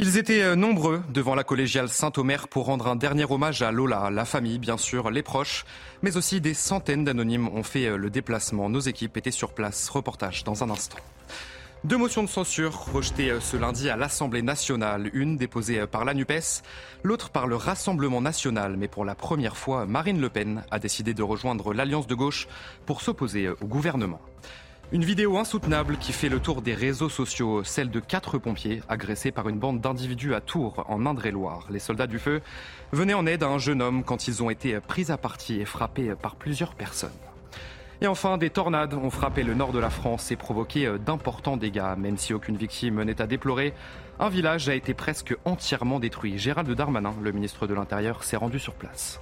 Ils étaient euh, nombreux devant la collégiale Saint-Omer pour rendre un dernier hommage à Lola, la famille bien sûr, les proches, mais aussi des centaines d'anonymes ont fait euh, le déplacement. Nos équipes étaient sur place. Reportage dans un instant. Deux motions de censure rejetées euh, ce lundi à l'Assemblée nationale, une déposée par la NUPES, l'autre par le Rassemblement national. Mais pour la première fois, Marine Le Pen a décidé de rejoindre l'Alliance de gauche pour s'opposer au gouvernement. Une vidéo insoutenable qui fait le tour des réseaux sociaux, celle de quatre pompiers agressés par une bande d'individus à Tours, en Indre-et-Loire. Les soldats du feu venaient en aide à un jeune homme quand ils ont été pris à partie et frappés par plusieurs personnes. Et enfin, des tornades ont frappé le nord de la France et provoqué d'importants dégâts. Même si aucune victime n'est à déplorer, un village a été presque entièrement détruit. Gérald Darmanin, le ministre de l'Intérieur, s'est rendu sur place.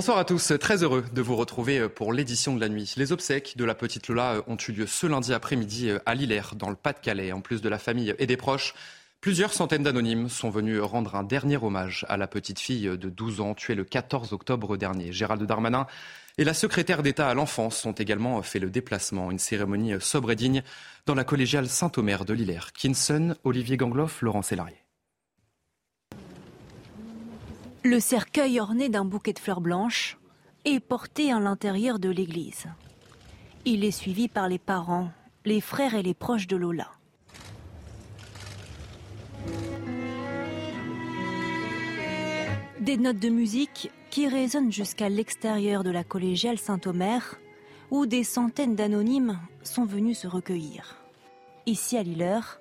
Bonsoir à tous, très heureux de vous retrouver pour l'édition de la nuit. Les obsèques de la petite Lola ont eu lieu ce lundi après-midi à Lillers, dans le Pas-de-Calais. En plus de la famille et des proches, plusieurs centaines d'anonymes sont venus rendre un dernier hommage à la petite fille de 12 ans tuée le 14 octobre dernier. Gérald Darmanin et la secrétaire d'État à l'enfance ont également fait le déplacement. Une cérémonie sobre et digne dans la collégiale Saint-Omer de Lillers. Kinson, Olivier Gangloff, Laurent Sélarié. Le cercueil orné d'un bouquet de fleurs blanches est porté à l'intérieur de l'église. Il est suivi par les parents, les frères et les proches de Lola. Des notes de musique qui résonnent jusqu'à l'extérieur de la collégiale Saint-Omer, où des centaines d'anonymes sont venus se recueillir. Ici à Lilleur,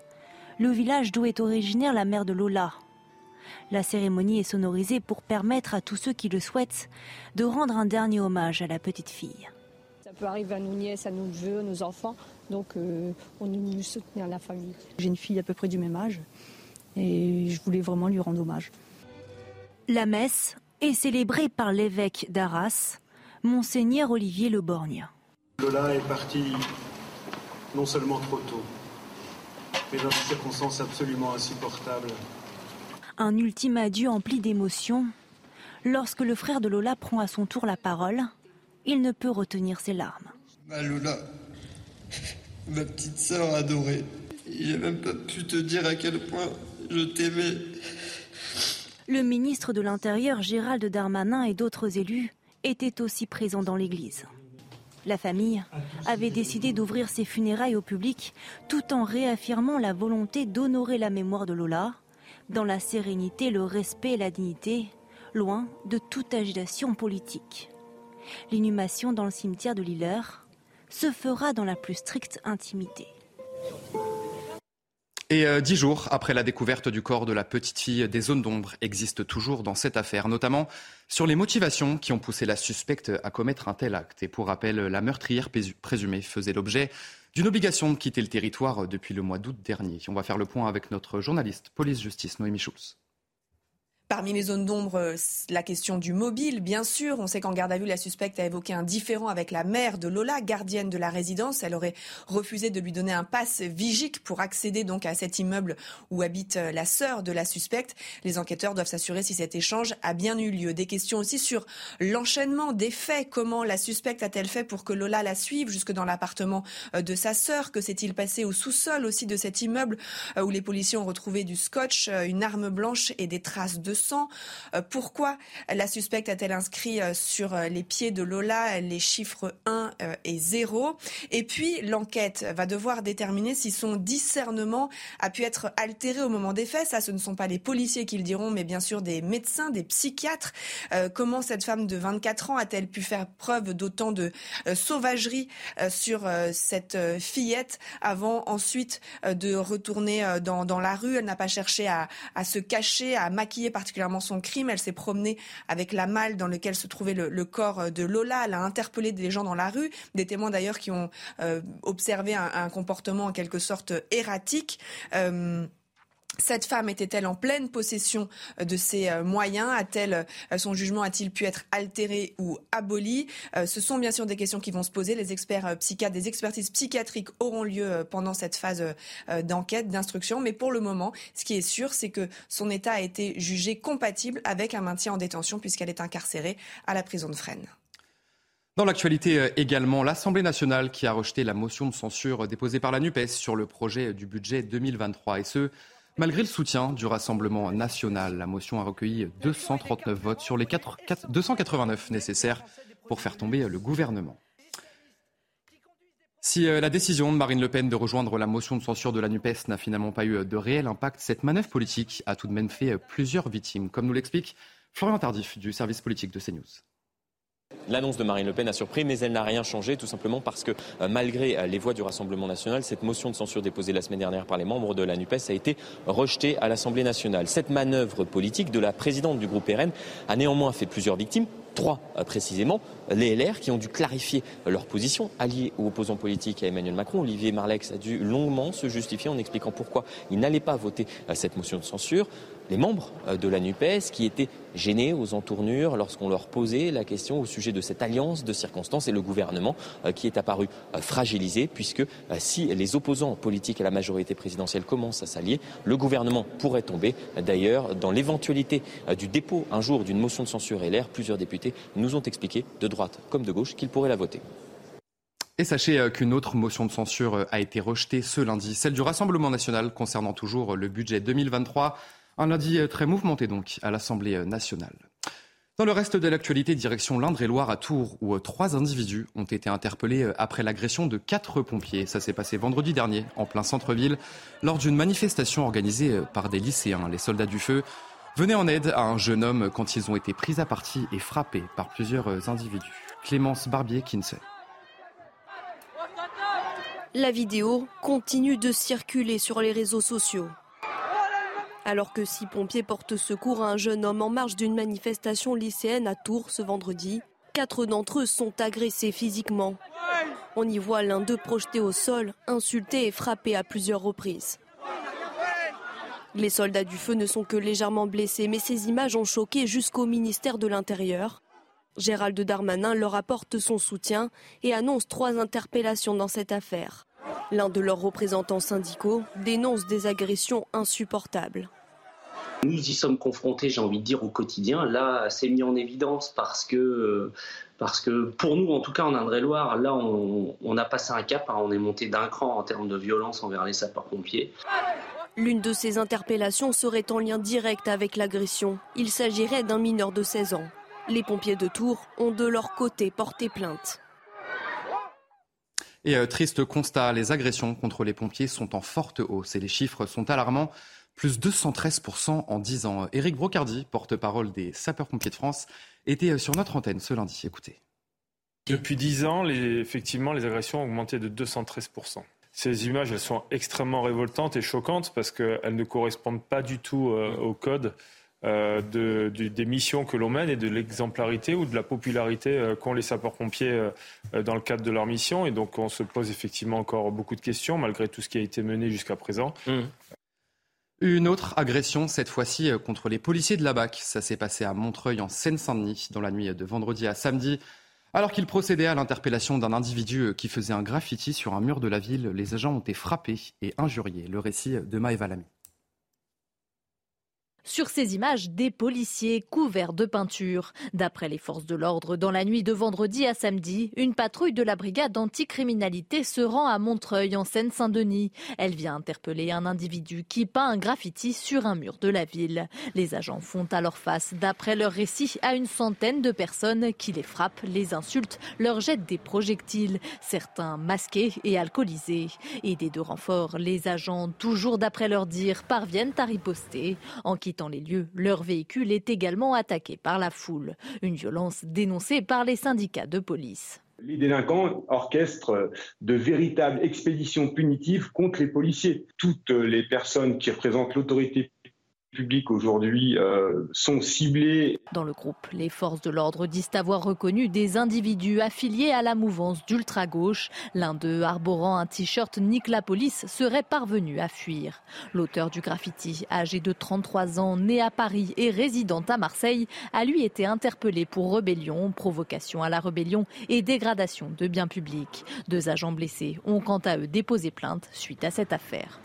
le village d'où est originaire la mère de Lola, la cérémonie est sonorisée pour permettre à tous ceux qui le souhaitent de rendre un dernier hommage à la petite fille. Ça peut arriver à nos nièces, à nos neveux, à nos enfants, donc euh, on est venu soutenir la famille. J'ai une fille à peu près du même âge et je voulais vraiment lui rendre hommage. La messe est célébrée par l'évêque d'Arras, Monseigneur Olivier Le Borgne. Lola est partie non seulement trop tôt, mais dans des circonstances absolument insupportables un ultime adieu empli d'émotion. Lorsque le frère de Lola prend à son tour la parole, il ne peut retenir ses larmes. Ma Lola, ma petite sœur adorée, j'ai même pas pu te dire à quel point je t'aimais. Le ministre de l'Intérieur, Gérald Darmanin, et d'autres élus étaient aussi présents dans l'église. La famille avait décidé d'ouvrir ses funérailles au public tout en réaffirmant la volonté d'honorer la mémoire de Lola dans la sérénité, le respect et la dignité, loin de toute agitation politique. L'inhumation dans le cimetière de Lilleur se fera dans la plus stricte intimité. Et euh, dix jours après la découverte du corps de la petite fille, des zones d'ombre existent toujours dans cette affaire, notamment sur les motivations qui ont poussé la suspecte à commettre un tel acte. Et pour rappel, la meurtrière présumée faisait l'objet d'une obligation de quitter le territoire depuis le mois d'août dernier. On va faire le point avec notre journaliste police-justice, Noémie Schulz. Parmi les zones d'ombre, euh, la question du mobile, bien sûr. On sait qu'en garde à vue, la suspecte a évoqué un différend avec la mère de Lola, gardienne de la résidence. Elle aurait refusé de lui donner un passe vigique pour accéder donc à cet immeuble où habite euh, la sœur de la suspecte. Les enquêteurs doivent s'assurer si cet échange a bien eu lieu. Des questions aussi sur l'enchaînement des faits. Comment la suspecte a-t-elle fait pour que Lola la suive jusque dans l'appartement euh, de sa sœur? Que s'est-il passé au sous-sol aussi de cet immeuble où les policiers ont retrouvé du scotch, une arme blanche et des traces de sang. Euh, pourquoi la suspecte a-t-elle inscrit euh, sur euh, les pieds de Lola les chiffres 1 et 0 Et puis, l'enquête va devoir déterminer si son discernement a pu être altéré au moment des faits. Ça, ce ne sont pas les policiers qui le diront, mais bien sûr des médecins, des psychiatres. comment cette femme de 24 ans a-t-elle pu faire preuve d'autant de sauvagerie sur cette fillette avant ensuite de retourner dans, la rue? Elle n'a pas cherché à, à se cacher, à maquiller particulièrement particulièrement son crime. Elle s'est promenée avec la malle dans laquelle se trouvait le, corps de Lola. Elle a interpellé des gens dans la rue, des témoins d'ailleurs qui ont euh, observé un, comportement en quelque sorte erratique. Euh, Cette femme était-elle en pleine possession euh, de ses euh, moyens? A-t-elle euh, son jugement a-t-il pu être altéré ou aboli? Ce sont bien sûr des questions qui vont se poser. Les experts des expertises psychiatriques auront lieu pendant cette phase d'enquête, d'instruction. Mais pour le moment, ce qui est sûr, c'est que son état a été jugé compatible avec un maintien en détention puisqu'elle est incarcérée à la prison de Fresnes. Dans l'actualité également, l'Assemblée nationale qui a rejeté la motion de censure déposée par la NUPES sur le projet du budget 2023 et ce Malgré le soutien du Rassemblement national, la motion a recueilli 239 votes sur les 289 nécessaires pour faire tomber le gouvernement. Si euh, la décision de Marine Le Pen de rejoindre la motion de censure de la NUPES n'a finalement pas eu de réel impact, cette manœuvre politique a tout de même fait plusieurs victimes, comme nous l'explique Florian Tardif du service politique de CNews. L'annonce de Marine Le Pen a surpris, mais elle n'a rien changé, tout simplement parce que euh, malgré euh, les voix du Rassemblement national, cette motion de censure déposée la semaine dernière par les membres de la NUPES a été rejetée à l'Assemblée nationale. Cette manœuvre politique de la présidente du groupe RN a néanmoins fait plusieurs victimes, trois euh, précisément, les LR qui ont dû clarifier leur position, alliés ou opposants politiques à Emmanuel Macron. Olivier Marlex a dû longuement se justifier en expliquant pourquoi il n'allait pas voter cette motion de censure les membres euh, de la NUPES qui étaient gênés aux entournures lorsqu'on leur posait la question au sujet de cette alliance de circonstances et le gouvernement euh, qui est apparu euh, fragilisé puisque si les opposants politiques à la majorité présidentielle commencent à s'allier, le gouvernement pourrait tomber. D'ailleurs, dans l'éventualité du dépôt un jour d'une motion de censure LR, plusieurs députés nous ont expliqué, de droite comme de gauche, qu'ils pourraient la voter. Et sachez qu'une autre motion de censure a été rejetée ce lundi, celle du Rassemblement national concernant toujours le budget 2023. Un lundi très mouvementé donc à l'Assemblée nationale. Dans le reste de l'actualité, direction l'Indre-et-Loire à Tours, où trois individus ont été interpellés après l'agression de quatre pompiers. Ça s'est passé vendredi dernier, en plein centre-ville, lors d'une manifestation organisée par des lycéens. Les soldats du feu venaient en aide à un jeune homme quand ils ont été pris à partie et frappés par plusieurs individus. Clémence Barbier-Kinsey. La vidéo continue de circuler sur les réseaux sociaux. Alors que six pompiers portent secours à un jeune homme en marge d'une manifestation lycéenne à Tours ce vendredi, quatre d'entre eux sont agressés physiquement. On y voit l'un d'eux projeté au sol, insulté et frappé à plusieurs reprises. Les soldats du feu ne sont que légèrement blessés, mais ces images ont choqué jusqu'au ministère de l'Intérieur. Gérald Darmanin leur apporte son soutien et annonce trois interpellations dans cette affaire. L'un de leurs représentants syndicaux dénonce des agressions insupportables. Nous y sommes confrontés, j'ai envie de dire, au quotidien. Là, c'est mis en évidence parce que, pour nous, en tout cas en Indre-et-Loire, là, on, a passé un cap, hein. on est monté d'un cran en termes de violence envers les sapeurs-pompiers. L'une de ces interpellations serait en lien direct avec l'agression. Il s'agirait d'un mineur de 16 ans. Les pompiers de Tours ont de leur côté porté plainte. Et euh, triste constat, les agressions contre les pompiers sont en forte hausse et les chiffres sont alarmants plus 213% en 10 ans. Éric Brocardi, porte-parole des sapeurs-pompiers de France, était sur notre antenne ce lundi. Écoutez. Depuis 10 ans, effectivement, les agressions ont augmenté de 213%. Ces images, elles sont extrêmement révoltantes et choquantes parce qu'elles ne correspondent pas du tout euh, au code euh, des missions que l'on mène et de l'exemplarité ou de la popularité euh, qu'ont les sapeurs-pompiers dans le cadre de leur mission. Et donc, on se pose effectivement encore beaucoup de questions malgré tout ce qui a été mené jusqu'à présent. Mmh. Une autre agression, cette fois-ci contre les policiers de la BAC. Ça s'est passé à Montreuil, en Seine-Saint-Denis, dans la nuit de vendredi à samedi. Alors qu'ils procédaient à l'interpellation d'un individu euh, qui faisait un graffiti sur un mur de la ville, les agents ont été frappés et injuriés. Le récit de Maëva Lamy. Sur ces images, des policiers couverts de peinture. D'après les forces de l'ordre, dans la nuit de vendredi à samedi, une patrouille de la brigade anticriminalité se rend à Montreuil, en Seine-Saint-Denis. Elle vient interpeller un individu qui peint un graffiti sur un mur de la ville. Les agents font alors face, d'après leur récit, à une centaine de personnes qui les frappent, les insultent, leur jettent des projectiles, certains masqués et alcoolisés. Aidés de renforts, les agents, toujours d'après leur dire, parviennent à riposter. En les lieux, leur véhicule est également attaqué par la foule. Une violence dénoncée par les syndicats de police. Les délinquants orchestrent de véritables expéditions punitives contre les policiers. Toutes les personnes qui représentent l'autorité publics aujourd'hui euh, sont ciblés. Dans le groupe, les forces de l'ordre disent avoir reconnu des individus affiliés à la mouvance d'ultra-gauche. L'un d'eux, arborant un t-shirt Nique la police, serait parvenu à fuir. L'auteur du graffiti, âgé de 33 ans, né à Paris et résident à Marseille, a lui été interpellé pour rébellion, provocation à la rébellion et dégradation de biens publics. Deux agents blessés ont quant à eux déposé plainte suite à cette affaire.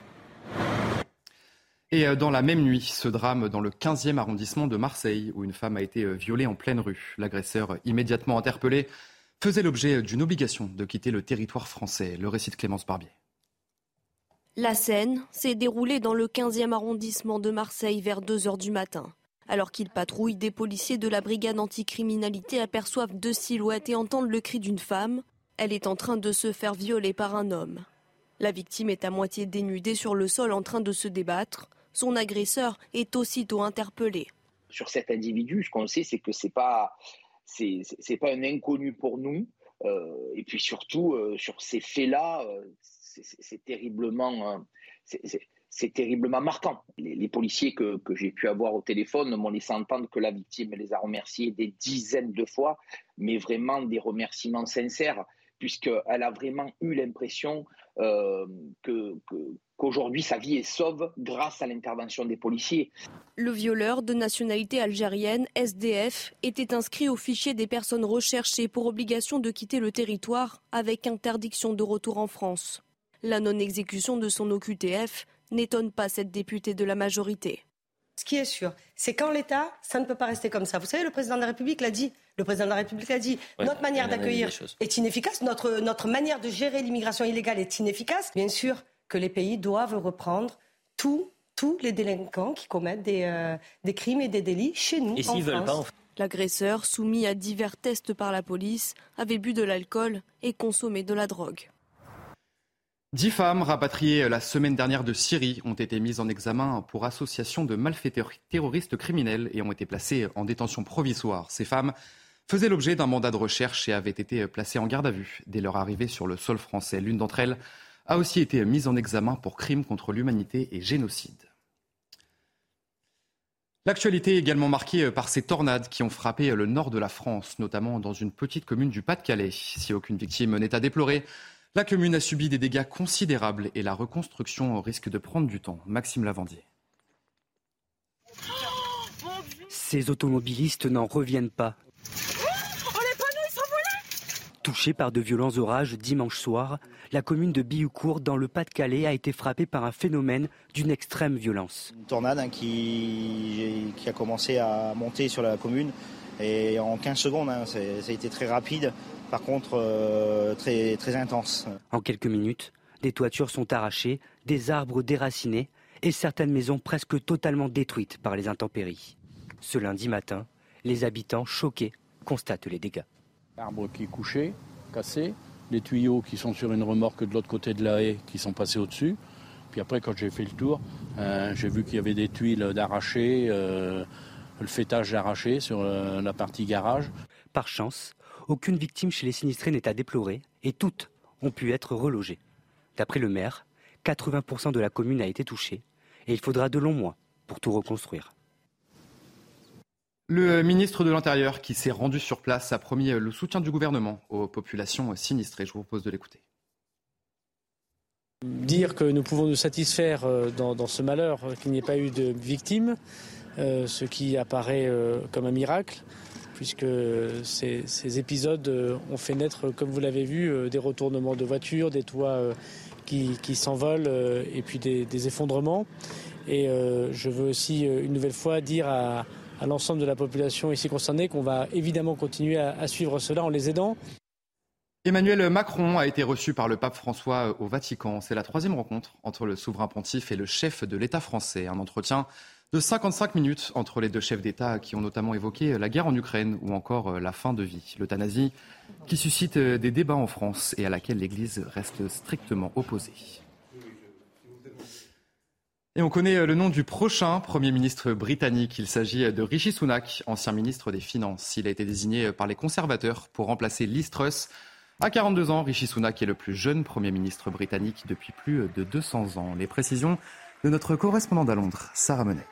Et euh, dans la même nuit, ce drame dans le 15e arrondissement de Marseille, où une femme a été euh, violée en pleine rue. L'agresseur, immédiatement interpellé, faisait l'objet d'une obligation de quitter le territoire français. Le récit de Clémence Barbier. La scène s'est déroulée dans le 15e arrondissement de Marseille vers 2 heures du matin. Alors qu'ils patrouillent, des policiers de la brigade anticriminalité aperçoivent deux silhouettes et entendent le cri d'une femme. Elle est en train de se faire violer par un homme. La victime est à moitié dénudée sur le sol en train de se débattre. Son agresseur est aussitôt interpellé. Sur cet individu, ce qu'on sait, c'est que c'est pas c'est pas un inconnu pour nous. Euh, et puis surtout, euh, sur ces faits-là, euh, c'est terriblement, c'est terriblement marquant. Les, policiers que, que j'ai pu avoir au téléphone m'ont laissé entendre que la victime les a remerciés des dizaines de fois, mais vraiment des remerciements sincères puisqu'elle a vraiment eu l'impression euh, qu'aujourd'hui sa vie est sauve grâce à l'intervention des policiers. Le violeur de nationalité algérienne, SDF, était inscrit au fichier des personnes recherchées pour obligation de quitter le territoire avec interdiction de retour en France. La non-exécution de son OQTF n'étonne pas cette députée de la majorité. Ce qui est sûr, c'est qu'en l'État, ça ne peut pas rester comme ça. Vous savez, le président de la République l'a dit. Le président de la République a dit. notre manière d'accueillir est inefficace. Notre, notre manière de gérer l'immigration illégale est inefficace. Bien sûr que les pays doivent reprendre tous les délinquants qui commettent des, euh, des, crimes et des délits chez nous. Et s'ils veulent pas. L'agresseur, soumis à divers tests par la police, avait bu de l'alcool et consommé de la drogue. Dix femmes rapatriées la semaine dernière de Syrie ont été mises en examen pour association de malfaiteurs terroristes criminels et ont été placées en détention provisoire. Ces femmes faisaient l'objet d'un mandat de recherche et avaient été placées en garde à vue dès leur arrivée sur le sol français. L'une d'entre elles a aussi été mise en examen pour crimes contre l'humanité et génocide. L'actualité est également marquée par ces tornades qui ont frappé le nord de la France, notamment dans une petite commune du Pas-de-Calais. Si aucune victime n'est à déplorer, la commune a subi des dégâts considérables et la reconstruction risque de prendre du temps. Maxime Lavandier. Ces automobilistes n'en reviennent pas. Touchée par de violents orages dimanche soir, la commune de Bioucourt dans le Pas-de-Calais a été frappée par un phénomène d'une extrême violence. Une tornade hein, qui, a commencé à monter sur la commune et en 15 secondes, hein, ça a été très rapide par contre euh, très, très intense. En quelques minutes, des toitures sont arrachées, des arbres déracinés et certaines maisons presque totalement détruites par les intempéries. Ce lundi matin, les habitants choqués constatent les dégâts. L'arbre qui est couché, cassé, les tuyaux qui sont sur une remorque de l'autre côté de la haie qui sont passés au-dessus. Puis après, quand j'ai fait le tour, euh, j'ai vu qu'il y avait des tuiles d'arrachées, euh, le fêtage d'arraché sur la partie garage. Par chance, aucune victime chez les sinistrés n'est à déplorer et toutes ont pu être relogées. D'après le maire, 80% de la commune a été touchée et il faudra de longs mois pour tout reconstruire. Le ministre de l'Intérieur qui s'est rendu sur place a promis le soutien du gouvernement aux populations sinistrées. Je vous propose de l'écouter. Dire que nous pouvons nous satisfaire euh, dans, ce malheur qu'il n'y ait pas eu de victimes, euh, ce qui apparaît euh, comme un miracle puisque ces, épisodes euh, ont fait naître, comme vous l'avez vu, euh, des retournements de voitures, des toits euh, qui, s'envolent et puis des, effondrements. Et je veux aussi une nouvelle fois dire à, l'ensemble de la population ici concernée qu'on va évidemment continuer à, suivre cela en les aidant. Emmanuel Macron a été reçu par le pape François au Vatican. C'est la troisième rencontre entre le souverain pontife et le chef de l'État français. Un entretien de 55 minutes entre les deux chefs d'État qui ont notamment évoqué la guerre en Ukraine ou encore euh, la fin de vie, l'euthanasie, qui suscite euh, des débats en France et à laquelle l'Église reste strictement opposée. Et on connaît euh, le nom du prochain Premier ministre britannique. Il s'agit de Rishi Sunak, ancien ministre des Finances. Il a été désigné par les conservateurs pour remplacer Liz Truss. À 42 ans, Rishi Sunak est le plus jeune Premier ministre britannique depuis plus de 200 ans. Les précisions de notre correspondante à Londres, Sarah Menet.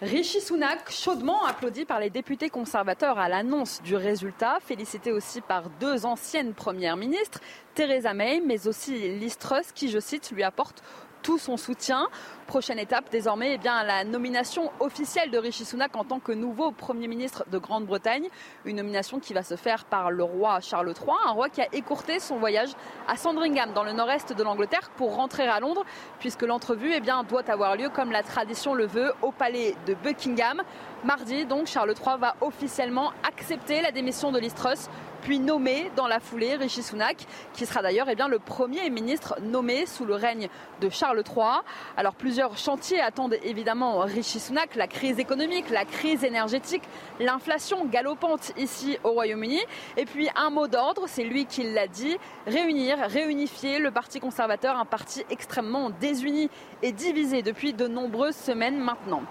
Rishi Sunak, chaudement applaudi par les députés conservateurs à l'annonce du résultat, félicité aussi par deux anciennes premières ministres, Theresa May, mais aussi Liz Truss, qui, je cite, lui apporte tout son soutien. Prochaine étape désormais, eh bien, la nomination officielle de Rishi Sunak en tant que nouveau Premier ministre de Grande-Bretagne. Une nomination qui va se faire par le roi Charles III, un roi qui a écourté son voyage à Sandringham dans le nord-est de l'Angleterre pour rentrer à Londres, puisque l'entrevue eh doit avoir lieu comme la tradition le veut au palais de Buckingham. Mardi, donc, Charles III va officiellement accepter la démission de Truss puis nommé dans la foulée Rishi Sunak, qui sera d'ailleurs eh le premier ministre nommé sous le règne de Charles III. Alors plusieurs chantiers attendent évidemment Rishi Sunak, la crise économique, la crise énergétique, l'inflation galopante ici au Royaume-Uni. Et puis un mot d'ordre, c'est lui qui l'a dit, réunir, réunifier le Parti conservateur, un parti extrêmement désuni et divisé depuis de nombreuses semaines maintenant.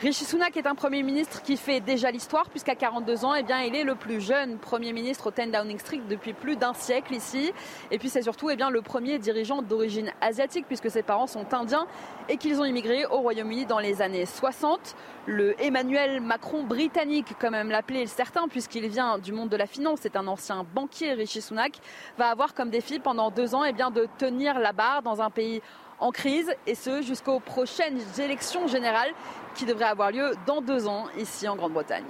Rishi Sunak est un Premier ministre qui fait déjà l'histoire, puisqu'à 42 ans, eh bien, il est le plus jeune Premier ministre au 10 Downing Street depuis plus d'un siècle ici. Et puis c'est surtout eh bien, le premier dirigeant d'origine asiatique, puisque ses parents sont indiens et qu'ils ont immigré au Royaume-Uni dans les années 60. Le Emmanuel Macron britannique, comme même l'appelaient certains, puisqu'il vient du monde de la finance, c'est un ancien banquier, Rishi Sunak, va avoir comme défi pendant deux ans eh bien, de tenir la barre dans un pays en crise, et ce jusqu'aux prochaines élections générales qui devraient avoir lieu dans deux ans ici en Grande-Bretagne.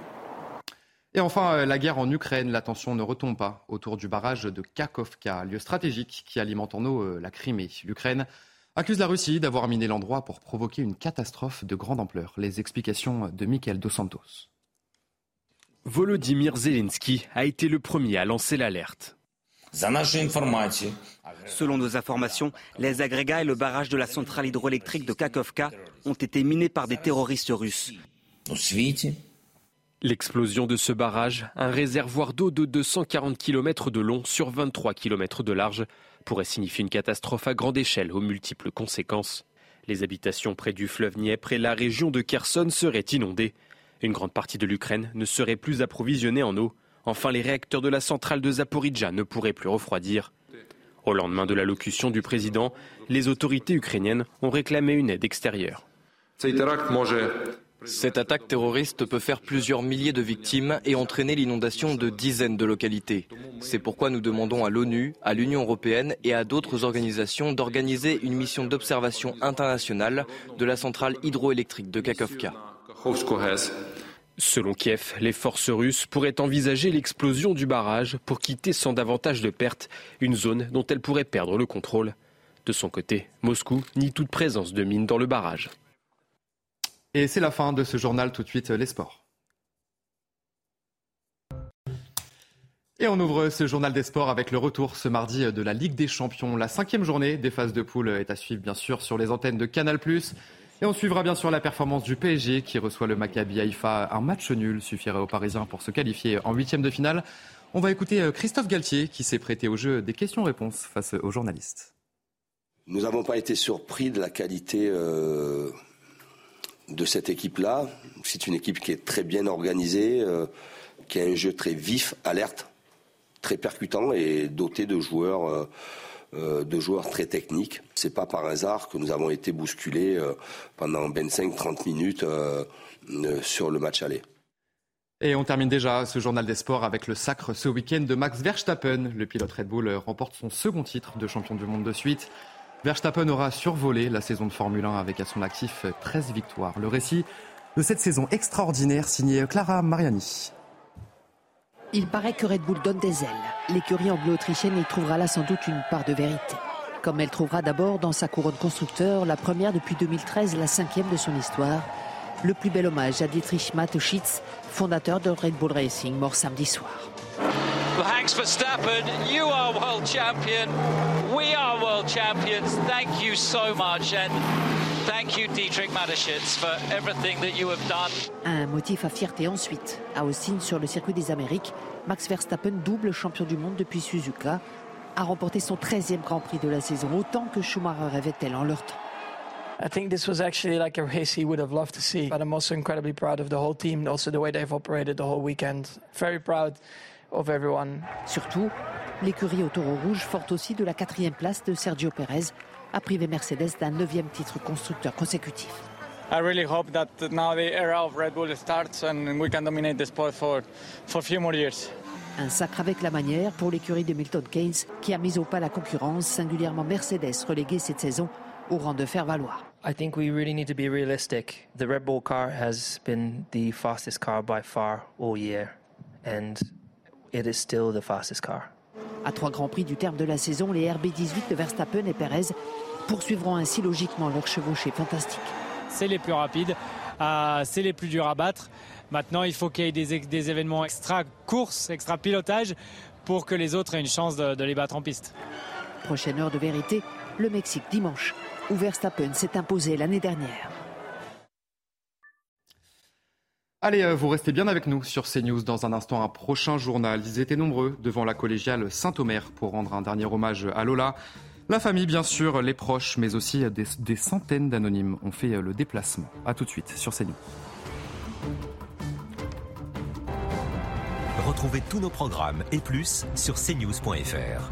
Et enfin, euh, la guerre en Ukraine, la tension ne retombe pas autour du barrage de Kakovka, lieu stratégique qui alimente en eau euh, la Crimée. L'Ukraine accuse la Russie d'avoir miné l'endroit pour provoquer une catastrophe de grande ampleur. Les explications de Michael Dos Santos. Volodymyr Zelensky a été le premier à lancer l'alerte. Selon nos informations, les agrégats et le barrage de la centrale hydroélectrique de Kakovka ont été minés par des terroristes russes. L'explosion de ce barrage, un réservoir d'eau de 240 km de long sur 23 km de large, pourrait signifier une catastrophe à grande échelle aux multiples conséquences. Les habitations près du fleuve Dniepr et la région de Kherson seraient inondées. Une grande partie de l'Ukraine ne serait plus approvisionnée en eau. Enfin, les réacteurs de la centrale de Zaporizhzhia ne pourraient plus refroidir. Au lendemain de l'allocution du président, les autorités ukrainiennes ont réclamé une aide extérieure. Cette attaque terroriste peut faire plusieurs milliers de victimes et entraîner l'inondation de dizaines de localités. C'est pourquoi nous demandons à l'ONU, à l'Union européenne et à d'autres organisations d'organiser une mission d'observation internationale de la centrale hydroélectrique de Kakovka. Selon Kiev, les forces russes pourraient envisager l'explosion du barrage pour quitter sans davantage de pertes une zone dont elles pourraient perdre le contrôle. De son côté, Moscou nie toute présence de mines dans le barrage. Et c'est la fin de ce journal, tout de suite les sports. Et on ouvre ce journal des sports avec le retour ce mardi de la Ligue des Champions. La cinquième journée des phases de poule est à suivre bien sûr sur les antennes de Canal+. Et on suivra bien sûr la performance du PSG qui reçoit le Maccabi Haïfa. Un match nul suffirait aux Parisiens pour se qualifier en huitième de finale. On va écouter euh, Christophe Galtier qui s'est prêté au jeu des questions-réponses face aux journalistes. Nous n'avons pas été surpris de la qualité euh, de cette équipe-là. C'est une équipe qui est très bien organisée, euh, qui a un jeu très vif, alerte, très percutant et doté de joueurs de joueurs très techniques. C'est pas par hasard que nous avons été bousculés euh, pendant 25-30 minutes euh, sur le match aller. Et on termine déjà ce journal des sports avec le sacre ce week-end de Max Verstappen. Le pilote Red Bull remporte son second titre de champion du monde de suite. Verstappen aura survolé la saison de Formule 1 avec à son actif 13 victoires. Le récit de cette saison extraordinaire signé Clara Mariani. Il paraît que Red Bull donne des ailes. L'écurie anglo-autrichienne y trouvera là sans doute une part de vérité. Comme elle trouvera d'abord dans sa couronne constructeur, la première depuis 2013, la cinquième de son histoire, le plus bel hommage à Dietrich Mateschitz, fondateur de Red Bull Racing, mort samedi soir. Max Verstappen, you are world champion. We are world champions. Thank you so much. Thank you, Dietrich Mateschitz, for everything that you have done. Un motif à fierté ensuite. À Austin, sur le circuit des Amériques, Max Verstappen, double champion du monde depuis Suzuka, a remporté son 13e Grand Prix de la saison, autant que Schumacher rêvait-elle en leur temps. I think this was actually like a race he would have loved to see. But I'm also incredibly proud of the whole team, also the way they've operated the whole weekend. Very proud. Surtout, l'écurie au taureau rouge, forte aussi de la quatrième place de Sergio Pérez, a privé Mercedes d'un neuvième titre constructeur consécutif. I really hope that now the era of Red Bull starts and we can dominate the sport for, for a few more years. Un sacre avec la manière pour l'écurie de Milton Keynes qui a mis au pas la concurrence, singulièrement Mercedes reléguée cette saison au rang de faire valoir. I think we really need to be realistic. The Red Bull car has been the fastest car by far all year, and it is still the fastest car. À trois grands prix du terme de la saison, les RB18 de Verstappen et Perez poursuivront ainsi logiquement leur chevauchée fantastique. C'est les plus rapides, euh, c'est les plus durs à battre. Maintenant, il faut qu'il y ait des, des, événements extra course, extra pilotage pour que les autres aient une chance de, de les battre en piste. Prochaine heure de vérité, le Mexique dimanche où Verstappen s'est imposé l'année dernière. Allez, euh, vous restez bien avec nous sur CNews. Dans un instant, un prochain journal. Ils étaient nombreux devant la collégiale Saint-Omer pour rendre un dernier hommage à Lola. La famille, bien sûr, les proches, mais aussi des, des centaines d'anonymes ont fait le déplacement. A tout de suite sur CNews. Retrouvez tous nos programmes et plus sur cnews.fr.